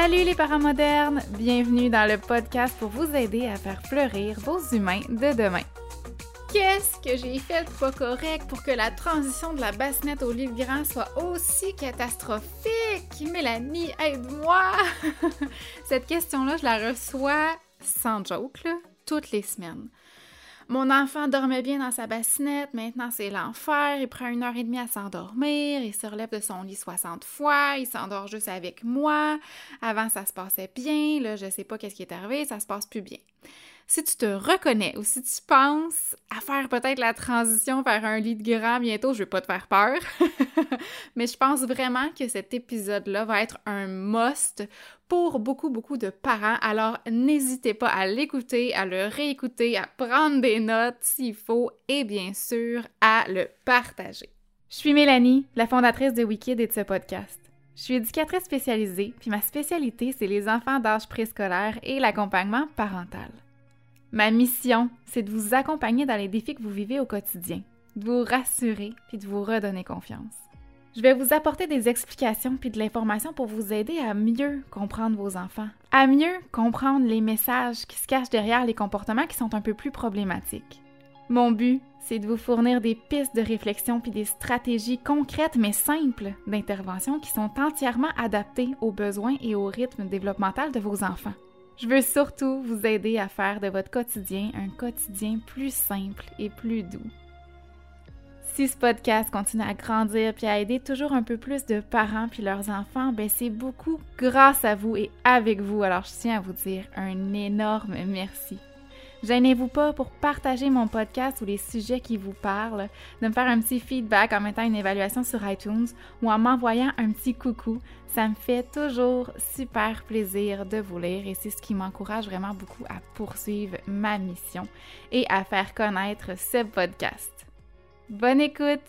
Salut les parents modernes! Bienvenue dans le podcast pour vous aider à faire fleurir vos humains de demain. Qu'est-ce que j'ai fait de pas correct pour que la transition de la bassinette au livre grand soit aussi catastrophique? Mélanie, aide-moi! Cette question-là, je la reçois sans joke, toutes les semaines. Mon enfant dormait bien dans sa bassinette, maintenant c'est l'enfer, il prend une heure et demie à s'endormir, il se relève de son lit 60 fois, il s'endort juste avec moi. Avant ça se passait bien, là je sais pas qu'est-ce qui est arrivé, ça se passe plus bien si tu te reconnais ou si tu penses à faire peut-être la transition vers un lit de grand bientôt, je vais pas te faire peur, mais je pense vraiment que cet épisode-là va être un must pour beaucoup, beaucoup de parents. Alors, n'hésitez pas à l'écouter, à le réécouter, à prendre des notes s'il faut et bien sûr à le partager. Je suis Mélanie, la fondatrice de Wikid et de ce podcast. Je suis éducatrice spécialisée, puis ma spécialité, c'est les enfants d'âge préscolaire et l'accompagnement parental. Ma mission, c'est de vous accompagner dans les défis que vous vivez au quotidien, de vous rassurer puis de vous redonner confiance. Je vais vous apporter des explications puis de l'information pour vous aider à mieux comprendre vos enfants, à mieux comprendre les messages qui se cachent derrière les comportements qui sont un peu plus problématiques. Mon but, c'est de vous fournir des pistes de réflexion puis des stratégies concrètes mais simples d'intervention qui sont entièrement adaptées aux besoins et au rythme développemental de vos enfants. Je veux surtout vous aider à faire de votre quotidien un quotidien plus simple et plus doux. Si ce podcast continue à grandir puis à aider toujours un peu plus de parents puis leurs enfants, ben c'est beaucoup grâce à vous et avec vous. Alors je tiens à vous dire un énorme merci. Gênez-vous pas pour partager mon podcast ou les sujets qui vous parlent, de me faire un petit feedback en mettant une évaluation sur iTunes ou en m'envoyant un petit coucou. Ça me fait toujours super plaisir de vous lire et c'est ce qui m'encourage vraiment beaucoup à poursuivre ma mission et à faire connaître ce podcast. Bonne écoute!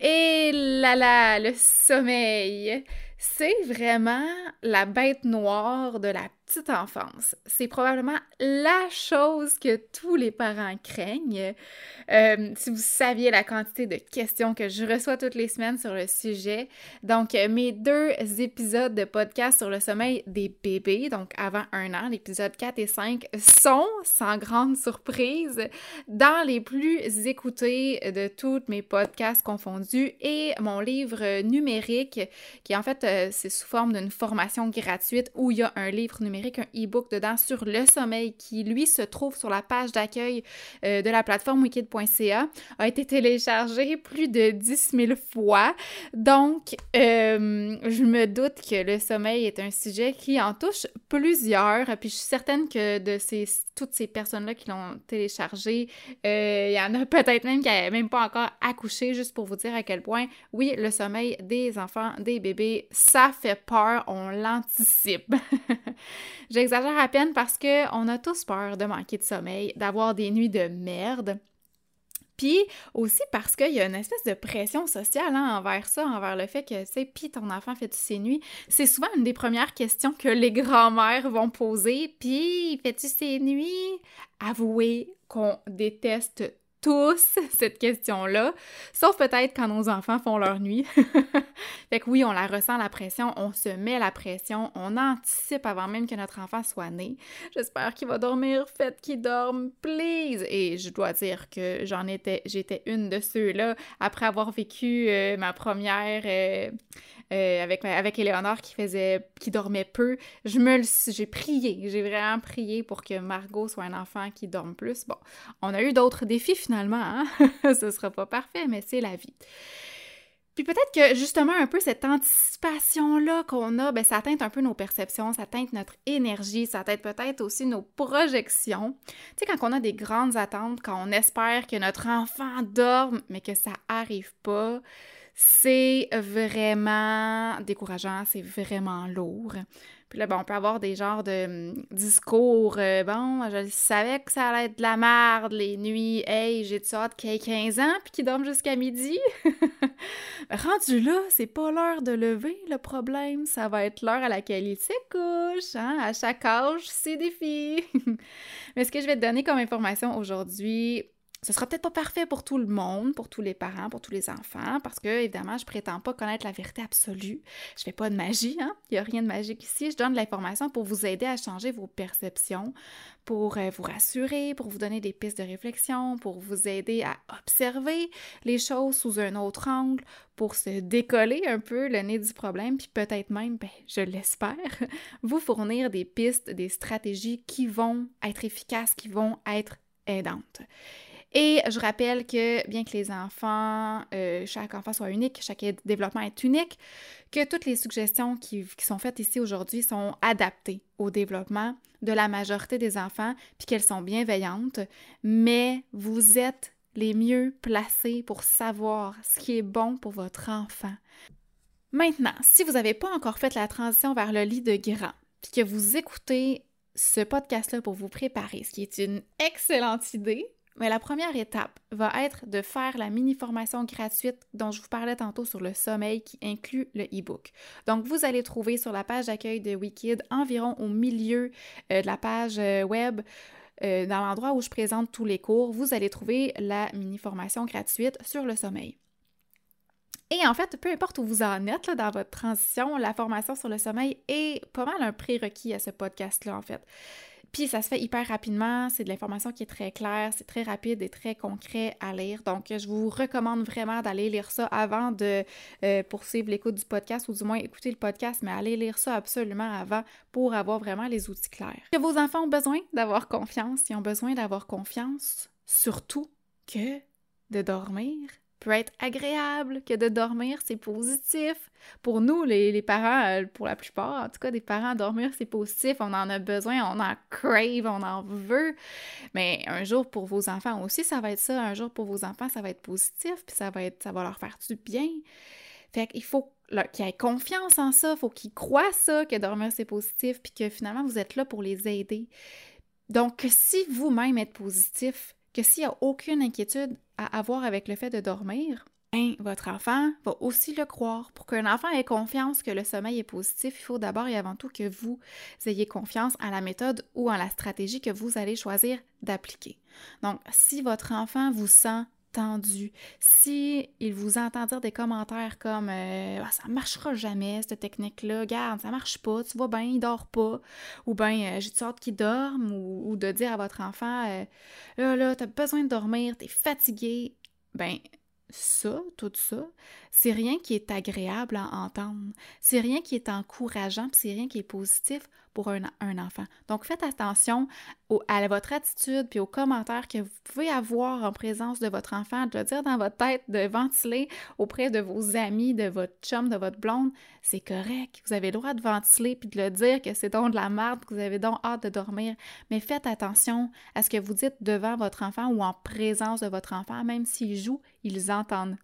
Et là là, le sommeil, c'est vraiment la bête noire de la petite enfance. C'est probablement la chose que tous les parents craignent. Euh, si vous saviez la quantité de questions que je reçois toutes les semaines sur le sujet. Donc, euh, mes deux épisodes de podcast sur le sommeil des bébés, donc avant un an, l'épisode 4 et 5, sont, sans grande surprise, dans les plus écoutés de tous mes podcasts confondus et mon livre numérique, qui en fait, euh, c'est sous forme d'une formation gratuite où il y a un livre numérique qu'un e-book dedans sur le sommeil qui, lui, se trouve sur la page d'accueil euh, de la plateforme wikid.ca, a été téléchargé plus de 10 000 fois. Donc, euh, je me doute que le sommeil est un sujet qui en touche plusieurs. Puis je suis certaine que de ces, toutes ces personnes-là qui l'ont téléchargé, euh, il y en a peut-être même qui n'avaient même pas encore accouché, juste pour vous dire à quel point, oui, le sommeil des enfants, des bébés, ça fait peur, on l'anticipe. J'exagère à peine parce qu'on a tous peur de manquer de sommeil, d'avoir des nuits de merde. Puis aussi parce qu'il y a une espèce de pression sociale hein, envers ça, envers le fait que, tu sais, puis ton enfant fait-tu ses nuits? C'est souvent une des premières questions que les grands-mères vont poser. Puis, fais-tu ses nuits? Avouez qu'on déteste tous cette question-là, sauf peut-être quand nos enfants font leur nuit. fait que oui, on la ressent la pression, on se met la pression, on anticipe avant même que notre enfant soit né. J'espère qu'il va dormir, faites qu'il dorme, please! Et je dois dire que j'en étais, j'étais une de ceux-là après avoir vécu euh, ma première euh, euh, avec, avec Éléonore qui faisait, qui dormait peu. Je me j'ai prié, j'ai vraiment prié pour que Margot soit un enfant qui dorme plus. Bon, on a eu d'autres défis finalement, hein? Ce sera pas parfait, mais c'est la vie. Puis peut-être que justement un peu cette anticipation-là qu'on a, ben, ça teinte un peu nos perceptions, ça teinte notre énergie, ça teinte peut-être aussi nos projections. Tu sais, quand on a des grandes attentes, quand on espère que notre enfant dorme, mais que ça arrive pas, c'est vraiment décourageant, c'est vraiment lourd. Puis là, bon, on peut avoir des genres de hum, discours, euh, bon, je savais que ça allait être de la merde les nuits, hey, j'ai hâte qu'il ait 15 ans puis qu'il dorme jusqu'à midi. Rendu là, c'est pas l'heure de lever le problème, ça va être l'heure à laquelle il se couche, hein? À chaque âge, c'est des filles. Mais ce que je vais te donner comme information aujourd'hui, ce sera peut-être pas parfait pour tout le monde, pour tous les parents, pour tous les enfants, parce que, évidemment, je prétends pas connaître la vérité absolue. Je fais pas de magie, hein? Il y a rien de magique ici. Je donne de l'information pour vous aider à changer vos perceptions, pour euh, vous rassurer, pour vous donner des pistes de réflexion, pour vous aider à observer les choses sous un autre angle, pour se décoller un peu le nez du problème, puis peut-être même, ben, je l'espère, vous fournir des pistes, des stratégies qui vont être efficaces, qui vont être aidantes. Et je rappelle que bien que les enfants, euh, chaque enfant soit unique, chaque développement est unique, que toutes les suggestions qui, sont faites ici aujourd'hui sont adaptées au développement de la majorité des enfants, puis qu'elles sont bienveillantes, mais vous êtes les mieux placés pour savoir ce qui est bon pour votre enfant. Maintenant, si vous n'avez pas encore fait la transition vers le lit de grand, puis que vous écoutez ce podcast-là pour vous préparer, ce qui est une excellente idée, mais la première étape va être de faire la mini-formation gratuite dont je vous parlais tantôt sur le sommeil qui inclut le e-book. Donc, vous allez trouver sur la page d'accueil de Wikid, environ au milieu euh, de la page euh, web, euh, dans l'endroit où je présente tous les cours, vous allez trouver la mini-formation gratuite sur le sommeil. Et en fait, peu importe où vous en êtes dans votre transition, la formation sur le sommeil est pas mal un prérequis à ce podcast-là, en fait. Puis ça se fait hyper rapidement, c'est de l'information qui est très claire, c'est très rapide et très concret à lire. Donc je vous recommande vraiment d'aller lire ça avant de euh, poursuivre l'écoute du podcast ou du moins écouter le podcast, mais allez lire ça absolument avant pour avoir vraiment les outils clairs. Que vos enfants ont besoin d'avoir confiance, ils ont besoin d'avoir confiance, surtout que de dormir peut être agréable, que de dormir, c'est positif. Pour nous, les, parents, euh, pour la plupart, en tout cas, des parents, dormir, c'est positif, on en a besoin, on en crave, on en veut. Mais un jour, pour vos enfants aussi, ça va être ça. Un jour, pour vos enfants, ça va être positif, puis ça va, être, ça va leur faire du bien. Fait qu'il faut qu'ils aient confiance en ça, il faut qu'ils croient ça, que dormir, c'est positif, puis que finalement, vous êtes là pour les aider. Donc, si vous-même êtes positif, que s'il n'y a aucune inquiétude à avoir avec le fait de dormir, ben, votre enfant va aussi le croire. Pour qu'un enfant ait confiance que le sommeil est positif, il faut d'abord et avant tout que vous ayez confiance en la méthode ou en la stratégie que vous allez choisir d'appliquer. Donc, si votre enfant vous sent tendu, si il vous entend dire des commentaires comme euh, ah, ça marchera jamais cette technique-là, garde, ça marche pas, tu vois bien, il dort pas, ou bien euh, j'ai sorte qu'il dorme, ou, de dire à votre enfant euh, là là, t'as besoin de dormir, t'es fatigué, ben ça, tout ça, c'est rien qui est agréable à entendre. C'est rien qui est encourageant, c'est rien qui est positif pour un, enfant. Donc, faites attention à votre attitude puis aux commentaires que vous pouvez avoir en présence de votre enfant, de le dire dans votre tête, de ventiler auprès de vos amis, de votre chum, de votre blonde. C'est correct. Vous avez le droit de ventiler puis de le dire que c'est donc de la merde, que vous avez donc hâte de dormir. Mais faites attention à ce que vous dites devant votre enfant ou en présence de votre enfant, même s'il joue, ils entendent.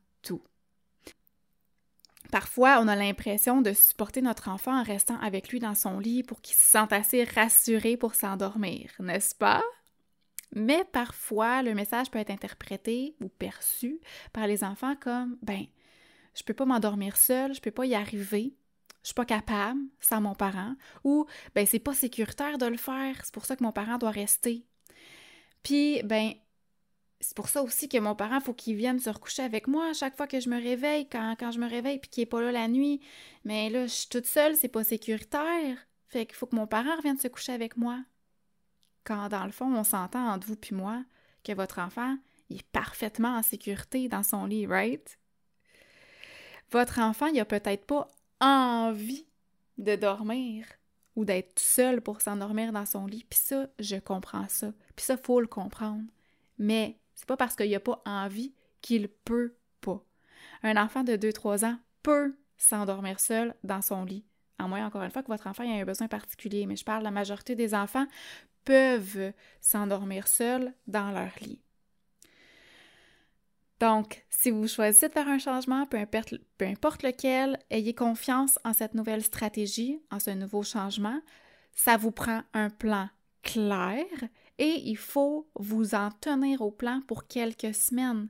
Parfois, on a l'impression de supporter notre enfant en restant avec lui dans son lit pour qu'il se sente assez rassuré pour s'endormir, n'est-ce pas? Mais parfois, le message peut être interprété ou perçu par les enfants comme ben, je peux pas m'endormir seul, je peux pas y arriver, je suis pas capable sans mon parent, ou ben c'est pas sécuritaire de le faire, c'est pour ça que mon parent doit rester. Puis ben c'est pour ça aussi que mon parent, faut qu'il vienne se recoucher avec moi à chaque fois que je me réveille, quand, quand je me réveille, puis qu'il n'est pas là la nuit. Mais là, je suis toute seule, c'est pas sécuritaire. Fait qu'il faut que mon parent revienne se coucher avec moi. Quand, dans le fond, on s'entend entre vous puis moi que votre enfant, est parfaitement en sécurité dans son lit, right? Votre enfant, il a peut-être pas envie de dormir ou d'être seul pour s'endormir dans son lit. Puis ça, je comprends ça. Puis ça, faut le comprendre. Mais c'est pas parce qu'il n'a pas envie qu'il peut pas. Un enfant de 2-3 ans peut s'endormir seul dans son lit. À moins, encore une fois, que votre enfant ait un besoin particulier. Mais je parle, la majorité des enfants peuvent s'endormir seuls dans leur lit. Donc, si vous choisissez de faire un changement, peu importe lequel, ayez confiance en cette nouvelle stratégie, en ce nouveau changement. Ça vous prend un plan clair et il faut vous en tenir au plan pour quelques semaines.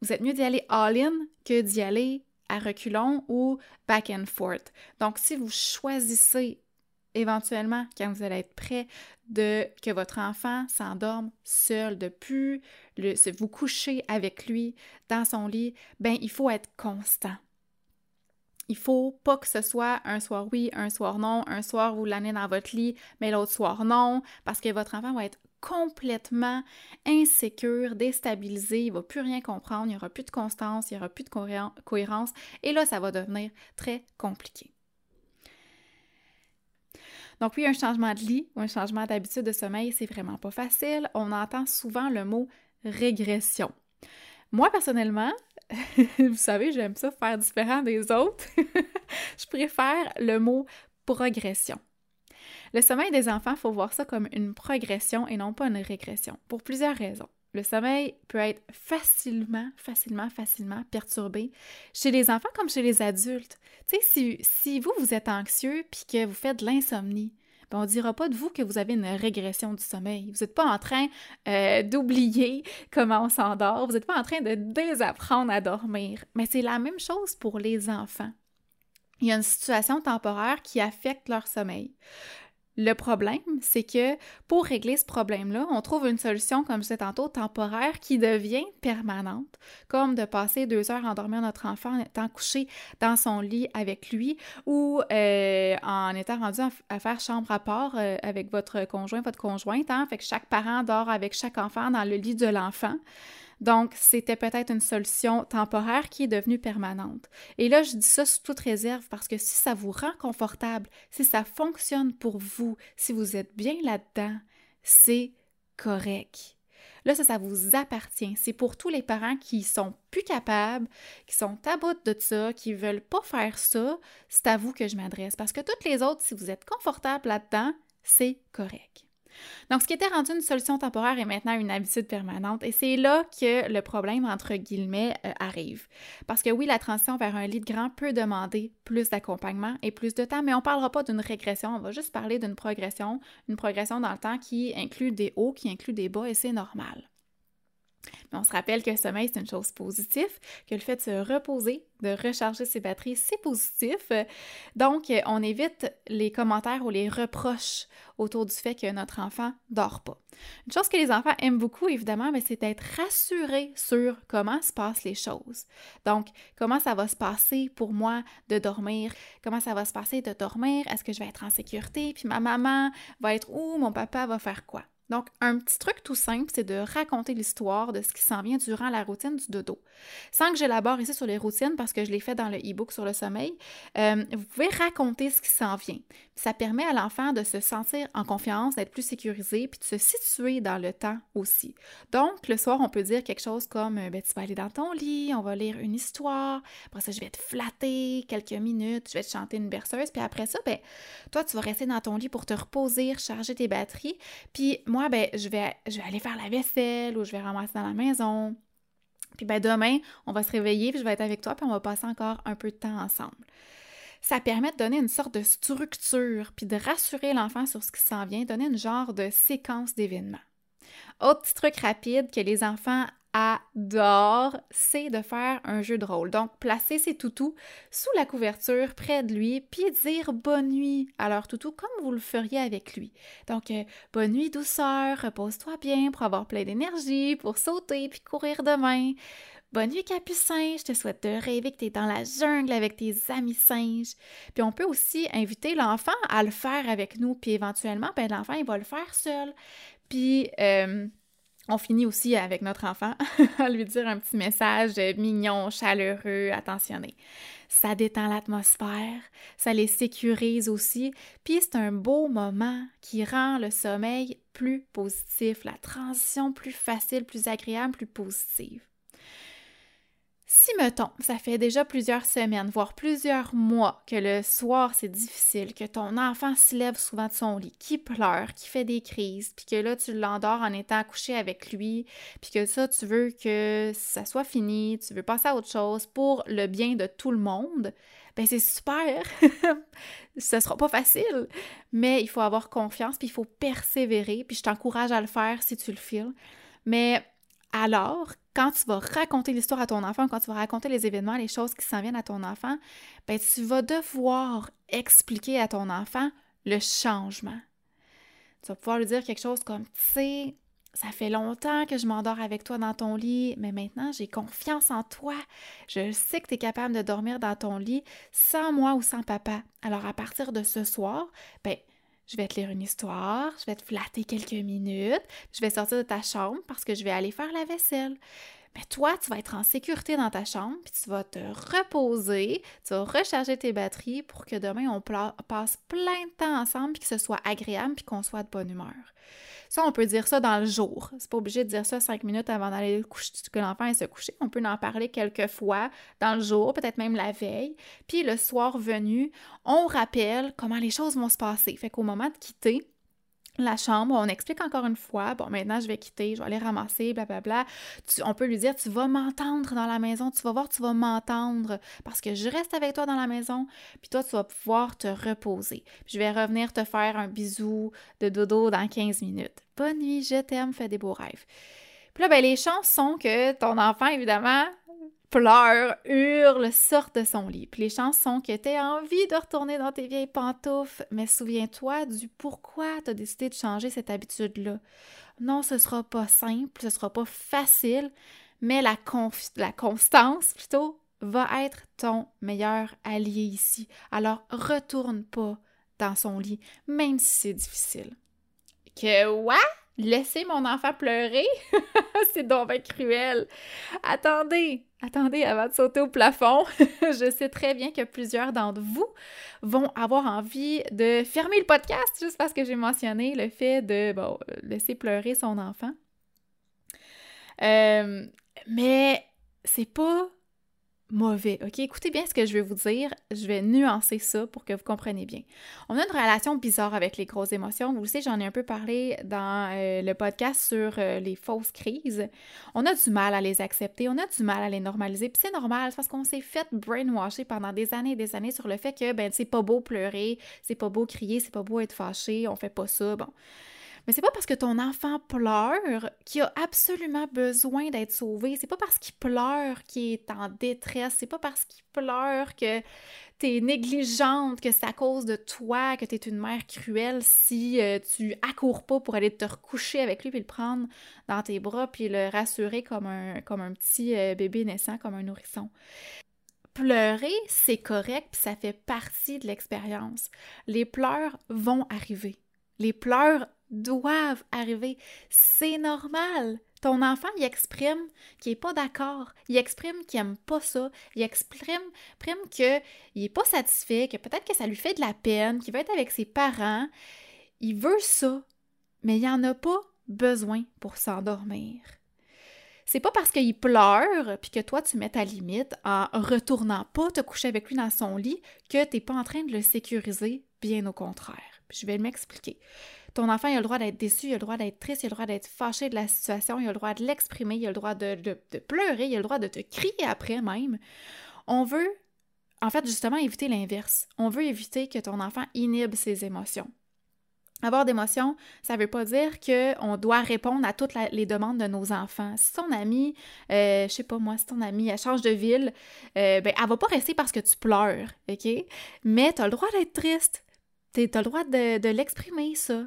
Vous êtes mieux d'y aller all-in que d'y aller à reculons ou back and forth. Donc, si vous choisissez éventuellement, quand vous allez être prêt, de que votre enfant s'endorme seul, de plus vous coucher avec lui dans son lit, ben il faut être constant. Il faut pas que ce soit un soir oui, un soir non, un soir vous l'amenez dans votre lit, mais l'autre soir non, parce que votre enfant va être complètement insécure, déstabilisé, il va plus rien comprendre, il n'y aura plus de constance, il n'y aura plus de cohérence, et là, ça va devenir très compliqué. Donc oui, un changement de lit ou un changement d'habitude de sommeil, c'est vraiment pas facile. On entend souvent le mot régression. Moi, personnellement, vous savez, j'aime ça faire différent des autres. je préfère le mot progression. Le sommeil des enfants, faut voir ça comme une progression et non pas une régression, pour plusieurs raisons. Le sommeil peut être facilement, facilement, facilement perturbé chez les enfants comme chez les adultes. Tu sais, si, si, vous, vous êtes anxieux puis que vous faites de l'insomnie, ben on ne dira pas de vous que vous avez une régression du sommeil. Vous n'êtes pas en train euh, d'oublier comment on s'endort. Vous n'êtes pas en train de désapprendre à dormir. Mais c'est la même chose pour les enfants. Il y a une situation temporaire qui affecte leur sommeil. Le problème, c'est que pour régler ce problème-là, on trouve une solution, comme je disais tantôt, temporaire qui devient permanente, comme de passer deux heures à endormir notre enfant en étant couché dans son lit avec lui ou euh, en étant rendu à, faire chambre à part euh, avec votre conjoint, votre conjointe. Hein? Fait que chaque parent dort avec chaque enfant dans le lit de l'enfant. Donc, c'était peut-être une solution temporaire qui est devenue permanente. Et là, je dis ça sous toute réserve parce que si ça vous rend confortable, si ça fonctionne pour vous, si vous êtes bien là-dedans, c'est correct. Là, ça, ça vous appartient. C'est pour tous les parents qui sont plus capables, qui sont à bout de ça, qui veulent pas faire ça. C'est à vous que je m'adresse. Parce que toutes les autres, si vous êtes confortable là-dedans, c'est correct. Donc, ce qui était rendu une solution temporaire est maintenant une habitude permanente et c'est là que le problème, entre guillemets, euh, arrive. Parce que oui, la transition vers un lit de grand peut demander plus d'accompagnement et plus de temps, mais on ne parlera pas d'une régression, on va juste parler d'une progression, une progression dans le temps qui inclut des hauts, qui inclut des bas et c'est normal. Mais on se rappelle que le sommeil, c'est une chose positive, que le fait de se reposer, de recharger ses batteries, c'est positif. Donc, on évite les commentaires ou les reproches autour du fait que notre enfant dort pas. Une chose que les enfants aiment beaucoup, évidemment, c'est d'être rassurés sur comment se passent les choses. Donc, comment ça va se passer pour moi de dormir? Comment ça va se passer de dormir? Est-ce que je vais être en sécurité? Puis ma maman va être où? Mon papa va faire quoi? Donc, un petit truc tout simple, c'est de raconter l'histoire de ce qui s'en vient durant la routine du dodo. Sans que j'élabore ici sur les routines, parce que je l'ai fait dans le e-book sur le sommeil, euh, vous pouvez raconter ce qui s'en vient. Ça permet à l'enfant de se sentir en confiance, d'être plus sécurisé, puis de se situer dans le temps aussi. Donc, le soir, on peut dire quelque chose comme euh, ben, Tu vas aller dans ton lit, on va lire une histoire, après ça, je vais te flatter quelques minutes, je vais te chanter une berceuse, puis après ça, ben, toi, tu vas rester dans ton lit pour te reposer, recharger tes batteries, puis ben, je vais, je vais aller faire la vaisselle ou je vais ramasser dans la maison. Puis ben, demain, on va se réveiller, puis je vais être avec toi, puis on va passer encore un peu de temps ensemble. Ça permet de donner une sorte de structure, puis de rassurer l'enfant sur ce qui s'en vient, donner une genre de séquence d'événements. Autre petit truc rapide que les enfants adore, c'est de faire un jeu de rôle. Donc, placer ses toutous sous la couverture près de lui, puis dire bonne nuit à leur toutou comme vous le feriez avec lui. Donc, euh, bonne nuit douceur, repose-toi bien pour avoir plein d'énergie, pour sauter puis courir demain. Bonne nuit Capucin, je te souhaite de rêver que tu es dans la jungle avec tes amis singes. Puis on peut aussi inviter l'enfant à le faire avec nous, puis éventuellement, ben, l'enfant, il va le faire seul. Puis... Euh, on finit aussi avec notre enfant à lui dire un petit message mignon, chaleureux, attentionné. Ça détend l'atmosphère, ça les sécurise aussi, puis c'est un beau moment qui rend le sommeil plus positif, la transition plus facile, plus agréable, plus positive. Si, mettons, ça fait déjà plusieurs semaines, voire plusieurs mois que le soir c'est difficile, que ton enfant se lève souvent de son lit, qui pleure, qui fait des crises, puis que là tu l'endors en étant couché avec lui, puis que ça tu veux que ça soit fini, tu veux passer à autre chose pour le bien de tout le monde, ben c'est super. Ce sera pas facile, mais il faut avoir confiance, puis il faut persévérer, puis je t'encourage à le faire si tu le files. Mais alors, quand tu vas raconter l'histoire à ton enfant, quand tu vas raconter les événements, les choses qui s'en viennent à ton enfant, ben, tu vas devoir expliquer à ton enfant le changement. Tu vas pouvoir lui dire quelque chose comme, tu sais, ça fait longtemps que je m'endors avec toi dans ton lit, mais maintenant j'ai confiance en toi. Je sais que tu es capable de dormir dans ton lit sans moi ou sans papa. Alors à partir de ce soir, ben je vais te lire une histoire, je vais te flatter quelques minutes, je vais sortir de ta chambre parce que je vais aller faire la vaisselle. Mais toi, tu vas être en sécurité dans ta chambre, puis tu vas te reposer, tu vas recharger tes batteries pour que demain, on passe plein de temps ensemble, puis que ce soit agréable, puis qu'on soit de bonne humeur. Ça, on peut dire ça dans le jour. C'est pas obligé de dire ça cinq minutes avant d'aller coucher, que l'enfant se coucher. On peut en parler quelques fois dans le jour, peut-être même la veille. Puis le soir venu, on rappelle comment les choses vont se passer. Fait qu'au moment de quitter, la chambre, on explique encore une fois, bon, maintenant je vais quitter, je vais aller ramasser, blablabla. Tu, on peut lui dire, tu vas m'entendre dans la maison, tu vas voir, tu vas m'entendre parce que je reste avec toi dans la maison, puis toi, tu vas pouvoir te reposer. je vais revenir te faire un bisou de dodo dans 15 minutes. Bonne nuit, je t'aime, fais des beaux rêves. Puis là, ben, les chances sont que ton enfant, évidemment, pleure, hurle, sort de son lit. Puis les chances sont que tu envie de retourner dans tes vieilles pantoufles, mais souviens-toi du pourquoi tu as décidé de changer cette habitude-là. Non, ce sera pas simple, ce sera pas facile, mais la, la constance, plutôt, va être ton meilleur allié ici. Alors, retourne pas dans son lit, même si c'est difficile. Que what? Laisser mon enfant pleurer? c'est donc cruel. Attendez, attendez avant de sauter au plafond. je sais très bien que plusieurs d'entre vous vont avoir envie de fermer le podcast juste parce que j'ai mentionné le fait de bon, laisser pleurer son enfant. Euh, mais c'est pas mauvais. OK? Écoutez bien ce que je vais vous dire. Je vais nuancer ça pour que vous compreniez bien. On a une relation bizarre avec les grosses émotions. Vous le savez, j'en ai un peu parlé dans euh, le podcast sur euh, les fausses crises. On a du mal à les accepter, on a du mal à les normaliser. Puis c'est normal, parce qu'on s'est fait brainwasher pendant des années et des années sur le fait que, ben, c'est pas beau pleurer, c'est pas beau crier, c'est pas beau être fâché, on fait pas ça. Bon. Mais c'est pas parce que ton enfant pleure qu'il a absolument besoin d'être sauvé. C'est pas parce qu'il pleure qu'il est en détresse. C'est pas parce qu'il pleure que t'es négligente, que c'est à cause de toi, que t'es une mère cruelle si euh, tu accours pas pour aller te recoucher avec lui puis le prendre dans tes bras puis le rassurer comme un, comme un petit euh, bébé naissant, comme un nourrisson. Pleurer, c'est correct, puis ça fait partie de l'expérience. Les pleurs vont arriver. Les pleurs doivent arriver. C'est normal. Ton enfant, il exprime qu'il n'est pas d'accord. Il exprime qu'il n'aime pas ça. Il exprime, qu'il n'est pas satisfait, que peut-être que ça lui fait de la peine, qu'il veut être avec ses parents. Il veut ça, mais il n'y en a pas besoin pour s'endormir. C'est pas parce qu'il pleure puis que toi tu mets ta limite en retournant pas te coucher avec lui dans son lit que tu n'es pas en train de le sécuriser, bien au contraire. je vais m'expliquer. Ton enfant, a le droit d'être déçu, il a le droit d'être triste, il a le droit d'être fâché de la situation, il a le droit de l'exprimer, il a le droit de, pleurer, il a le droit de te crier après même. On veut, en fait, justement, éviter l'inverse. On veut éviter que ton enfant inhibe ses émotions. Avoir d'émotions, ça ne veut pas dire qu'on doit répondre à toutes les demandes de nos enfants. Si ton ami, euh, je sais pas moi, si ton ami, elle change de ville, euh, ben, elle va pas rester parce que tu pleures, OK? Mais tu as le droit d'être triste. Tu as le droit de l'exprimer, ça.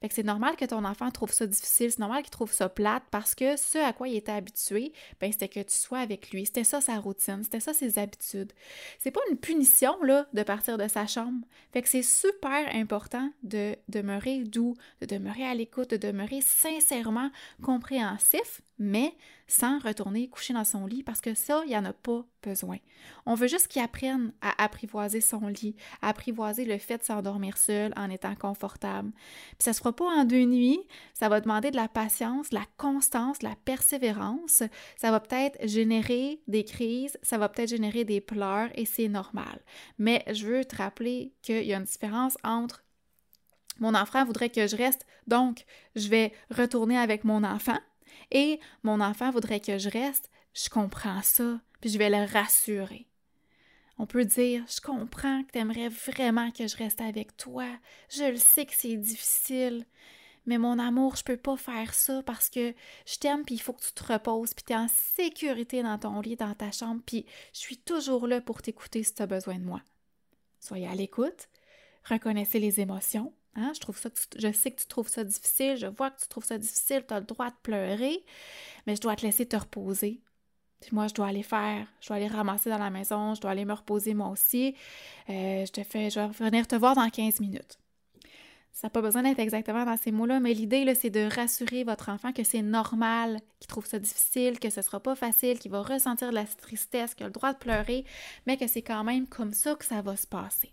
Fait que c'est normal que ton enfant trouve ça difficile, c'est normal qu'il trouve ça plate parce que ce à quoi il était habitué, ben c'était que tu sois avec lui. C'était ça sa routine, c'était ça ses habitudes. C'est pas une punition, là, de partir de sa chambre. Fait que c'est super important de demeurer doux, de demeurer à l'écoute, de demeurer sincèrement compréhensif, mais sans retourner coucher dans son lit parce que ça, il n'y en a pas besoin. On veut juste qu'il apprenne à apprivoiser son lit, à apprivoiser le fait de s'endormir seul en étant confortable. Puis ça se fera pas en deux nuits, ça va demander de la patience, de la constance, de la persévérance. Ça va peut-être générer des crises, ça va peut-être générer des pleurs et c'est normal. Mais je veux te rappeler qu'il y a une différence entre mon enfant voudrait que je reste, donc je vais retourner avec mon enfant et mon enfant voudrait que je reste, je comprends ça, puis je vais le rassurer. On peut dire Je comprends que tu aimerais vraiment que je reste avec toi. Je le sais que c'est difficile. Mais mon amour, je peux pas faire ça parce que je t'aime, puis il faut que tu te reposes, puis tu es en sécurité dans ton lit, dans ta chambre, puis je suis toujours là pour t'écouter si tu as besoin de moi. Soyez à l'écoute, reconnaissez les émotions. Hein? Je, trouve sais que tu trouves ça difficile, je vois que tu trouves ça difficile, tu as le droit de pleurer, mais je dois te laisser te reposer. Puis moi, je dois aller faire, je dois aller ramasser dans la maison, je dois aller me reposer moi aussi. Euh, je te fais, je vais venir te voir dans 15 minutes. Ça n'a pas besoin d'être exactement dans ces mots-là, mais l'idée, c'est de rassurer votre enfant que c'est normal, qu'il trouve ça difficile, que ce ne sera pas facile, qu'il va ressentir de la tristesse, qu'il a le droit de pleurer, mais que c'est quand même comme ça que ça va se passer.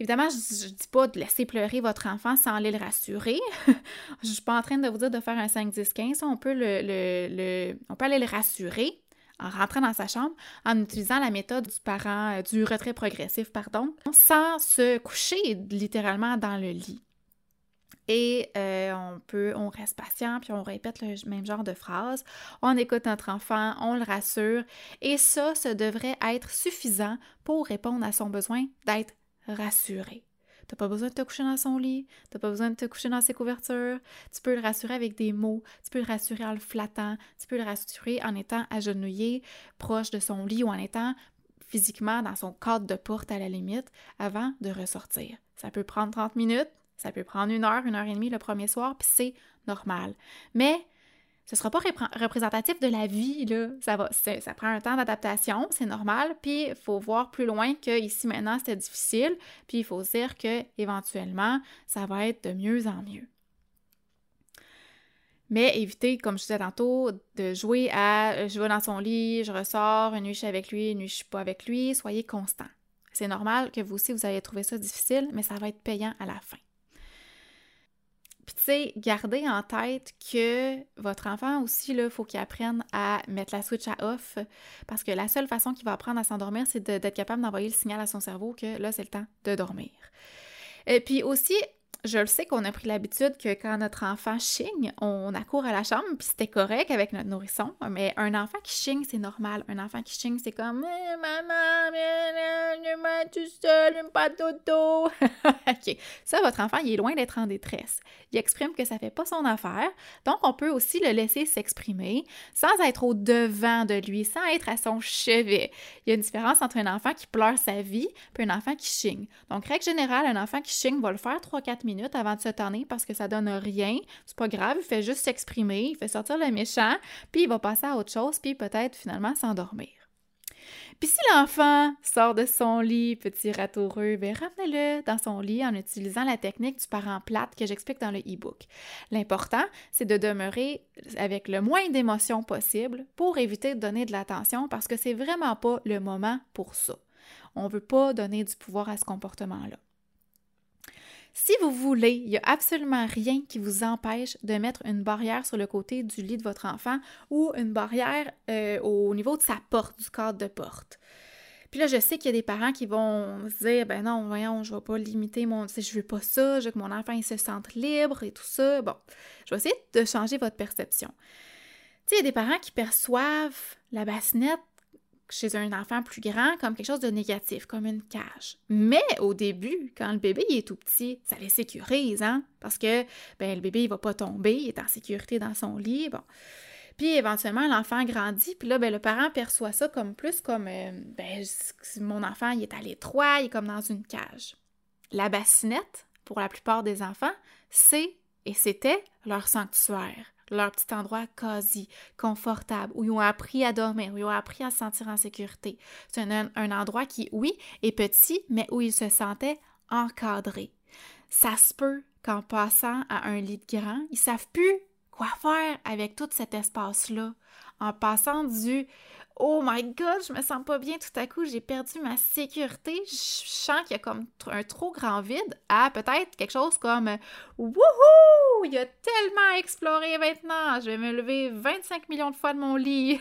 Évidemment, je ne dis pas de laisser pleurer votre enfant sans aller le rassurer. je ne suis pas en train de vous dire de faire un 5-10-15. On, peut on peut aller le rassurer en rentrant dans sa chambre en utilisant la méthode du parent, euh, du retrait progressif, pardon, sans se coucher littéralement dans le lit. Et euh, on peut, on reste patient, puis on répète le même genre de phrase. On écoute notre enfant, on le rassure. Et ça, ça devrait être suffisant pour répondre à son besoin d'être rassuré. T'as pas besoin de te coucher dans son lit, t'as pas besoin de te coucher dans ses couvertures. Tu peux le rassurer avec des mots, tu peux le rassurer en le flattant, tu peux le rassurer en étant agenouillé proche de son lit ou en étant physiquement dans son cadre de porte à la limite avant de ressortir. Ça peut prendre 30 minutes, ça peut prendre une heure, une heure et demie le premier soir, puis c'est normal. Mais ce ne sera pas représentatif de la vie, là. Ça, va, ça prend un temps d'adaptation, c'est normal. Puis il faut voir plus loin que ici maintenant c'était difficile. Puis il faut se dire que éventuellement ça va être de mieux en mieux. Mais évitez, comme je disais tantôt, de jouer à je vais dans son lit, je ressors, une nuit je suis avec lui, une nuit je suis pas avec lui. Soyez constant. C'est normal que vous aussi vous allez trouver ça difficile, mais ça va être payant à la fin. Puis tu sais, gardez en tête que votre enfant aussi, il faut qu'il apprenne à mettre la switch à off parce que la seule façon qu'il va apprendre à s'endormir, c'est d'être capable d'envoyer le signal à son cerveau que là, c'est le temps de dormir. Et puis aussi, je le sais qu'on a pris l'habitude que quand notre enfant chigne, on accourt à la chambre, puis c'était correct avec notre nourrisson. Mais un enfant qui chigne, c'est normal. Un enfant qui chigne, c'est comme eh, Maman, je me tout seul, pas dodo. OK. Ça, votre enfant, il est loin d'être en détresse. Il exprime que ça fait pas son affaire. Donc, on peut aussi le laisser s'exprimer sans être au devant de lui, sans être à son chevet. Il y a une différence entre un enfant qui pleure sa vie et un enfant qui chigne. Donc, règle générale, un enfant qui chigne va le faire 3-4 minutes avant de se tanner parce que ça donne rien. C'est pas grave, il fait juste s'exprimer, il fait sortir le méchant, puis il va passer à autre chose, puis peut-être finalement s'endormir. Puis si l'enfant sort de son lit, petit ratoureux, bien ramenez-le dans son lit en utilisant la technique du parent plate que j'explique dans le e-book. L'important, c'est de demeurer avec le moins d'émotions possible pour éviter de donner de l'attention parce que c'est vraiment pas le moment pour ça. On veut pas donner du pouvoir à ce comportement-là. Si vous voulez, il n'y a absolument rien qui vous empêche de mettre une barrière sur le côté du lit de votre enfant ou une barrière euh, au niveau de sa porte, du cadre de porte. Puis là, je sais qu'il y a des parents qui vont se dire ben non, voyons, je vais pas limiter mon. Je veux pas ça, je veux que mon enfant se sente libre et tout ça. Bon, je vais essayer de changer votre perception. Tu sais, il y a des parents qui perçoivent la bassinette chez un enfant plus grand comme quelque chose de négatif, comme une cage. Mais au début, quand le bébé est tout petit, ça les sécurise, hein? Parce que ben, le bébé, il va pas tomber, il est en sécurité dans son lit, bon. Puis éventuellement, l'enfant grandit, puis là, ben, le parent perçoit ça comme plus comme, euh, ben, mon enfant, il est à l'étroit, il est comme dans une cage. La bassinette, pour la plupart des enfants, c'est et c'était leur sanctuaire leur petit endroit quasi confortable, où ils ont appris à dormir, où ils ont appris à se sentir en sécurité. C'est un, endroit qui, oui, est petit, mais où ils se sentaient encadrés. Ça se peut qu'en passant à un lit grand, ils savent plus quoi faire avec tout cet espace-là? En passant du Oh my god, je me sens pas bien tout à coup, j'ai perdu ma sécurité, je sens qu'il y a comme un trop grand vide à peut-être quelque chose comme Wouhou! Il y a tellement à explorer maintenant, je vais me lever 25 millions de fois de mon lit.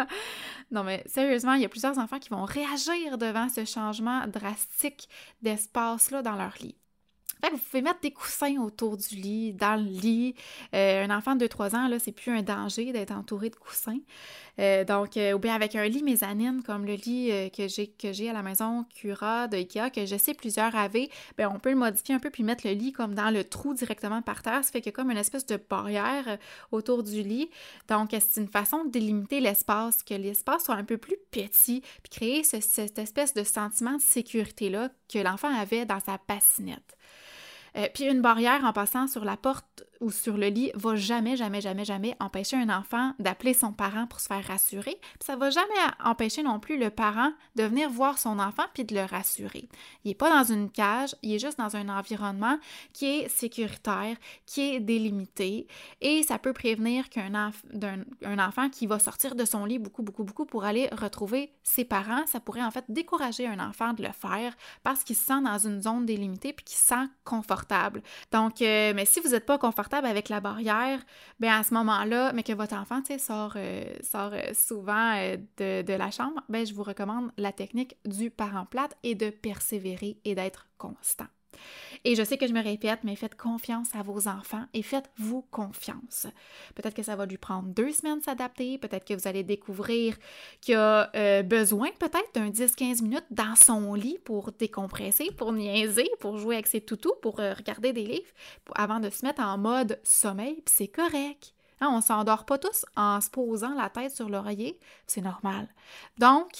non mais sérieusement, il y a plusieurs enfants qui vont réagir devant ce changement drastique d'espace-là dans leur lit. Fait que vous pouvez mettre des coussins autour du lit, dans le lit. Euh, un enfant de 2-3 ans, là, c'est plus un danger d'être entouré de coussins. Euh, donc, euh, ou bien avec un lit mezzanine, comme le lit que j'ai que j'ai à la maison Cura de Ikea, que je sais plusieurs avaient, ben on peut le modifier un peu puis mettre le lit comme dans le trou directement par terre. Ça fait qu'il y a comme une espèce de barrière autour du lit. Donc, c'est une façon de délimiter l'espace, que l'espace soit un peu plus petit, puis créer cette espèce de sentiment de sécurité-là que l'enfant avait dans sa bassinette. Euh, puis une barrière en passant sur la porte ou sur le lit va jamais, jamais, jamais, jamais empêcher un enfant d'appeler son parent pour se faire rassurer. Puis ça va jamais empêcher non plus le parent de venir voir son enfant puis de le rassurer. Il n'est pas dans une cage, il est juste dans un environnement qui est sécuritaire, qui est délimité et ça peut prévenir qu'un un enfant qui va sortir de son lit beaucoup, beaucoup, beaucoup pour aller retrouver ses parents, ça pourrait en fait décourager un enfant de le faire parce qu'il se sent dans une zone délimitée puis qu'il se sent confortable. Donc, euh, mais si vous n'êtes pas confortable, avec la barrière, bien à ce moment-là, mais que votre enfant sort, euh, euh, souvent de, de, la chambre, bien, je vous recommande la technique du parent plate et de persévérer et d'être constant. Et je sais que je me répète, mais faites confiance à vos enfants et faites-vous confiance. Peut-être que ça va lui prendre deux semaines de s'adapter, peut-être que vous allez découvrir qu'il a euh, besoin peut-être d'un 10-15 minutes dans son lit pour décompresser, pour niaiser, pour jouer avec ses toutous, pour euh, regarder des livres, avant de se mettre en mode sommeil, puis c'est correct. Hein, on s'endort pas tous en se posant la tête sur l'oreiller, c'est normal. Donc,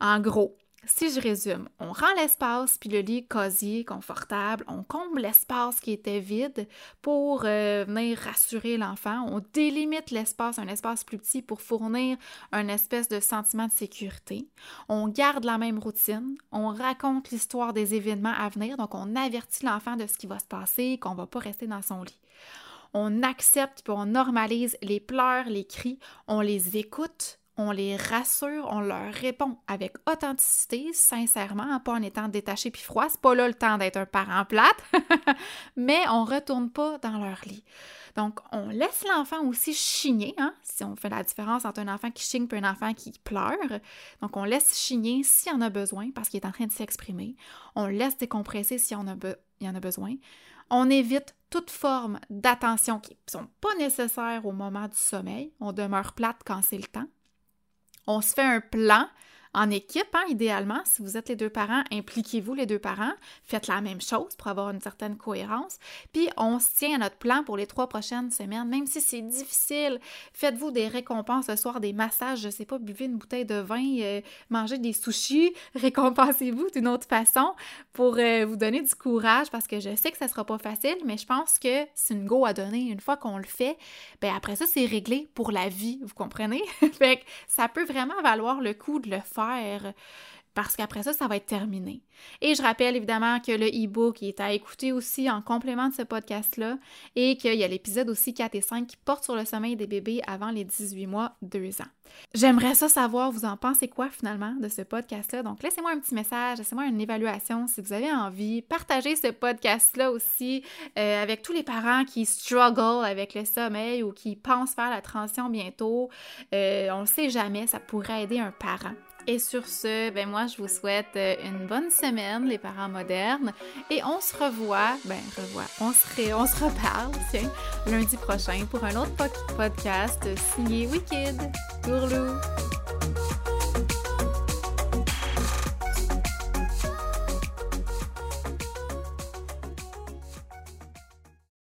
en gros, si je résume, on rend l'espace puis le lit cosy, confortable, on comble l'espace qui était vide pour euh, venir rassurer l'enfant, on délimite l'espace, un espace plus petit pour fournir un espèce de sentiment de sécurité. On garde la même routine, on raconte l'histoire des événements à venir, donc on avertit l'enfant de ce qui va se passer, qu'on va pas rester dans son lit. On accepte puis on normalise les pleurs, les cris, on les écoute, on les rassure, on leur répond avec authenticité, sincèrement, pas en étant détaché puis froid. C'est pas là le temps d'être un parent plate, mais on retourne pas dans leur lit. Donc, on laisse l'enfant aussi chigner, hein, si on fait la différence entre un enfant qui chigne et un enfant qui pleure. Donc, on laisse chigner s'il en a besoin parce qu'il est en train de s'exprimer. On laisse décompresser s'il en, y en a besoin. On évite toute forme d'attention qui ne sont pas nécessaires au moment du sommeil. On demeure plate quand c'est le temps. On se fait un plan en équipe, hein, idéalement. Si vous êtes les deux parents, impliquez-vous les deux parents. Faites la même chose pour avoir une certaine cohérence. Puis on se tient à notre plan pour les trois prochaines semaines. Même si c'est difficile, faites-vous des récompenses ce soir, des massages, je sais pas, buvez une bouteille de vin, euh, mangez des sushis, récompensez-vous d'une autre façon pour euh, vous donner du courage parce que je sais que ça sera pas facile, mais je pense que c'est une go à donner. Une fois qu'on le fait, ben après ça, c'est réglé pour la vie, vous comprenez? fait ça peut vraiment valoir le coup de le faire parce qu'après ça, ça va être terminé. Et je rappelle évidemment que le e-book est à écouter aussi en complément de ce podcast-là et qu'il y a l'épisode aussi 4 et 5 qui porte sur le sommeil des bébés avant les 18 mois, 2 ans. J'aimerais ça savoir, vous en pensez quoi finalement de ce podcast-là? Donc laissez-moi un petit message, laissez-moi une évaluation si vous avez envie. Partagez ce podcast-là aussi euh, avec tous les parents qui struggle avec le sommeil ou qui pensent faire la transition bientôt. Euh, on ne sait jamais, ça pourrait aider un parent. Et sur ce, ben moi, je vous souhaite euh, une bonne semaine, les parents modernes. Et on se revoit, ben revoit, on se, on se reparle, tiens, lundi prochain pour un autre podcast signé Wicked. Tourlou!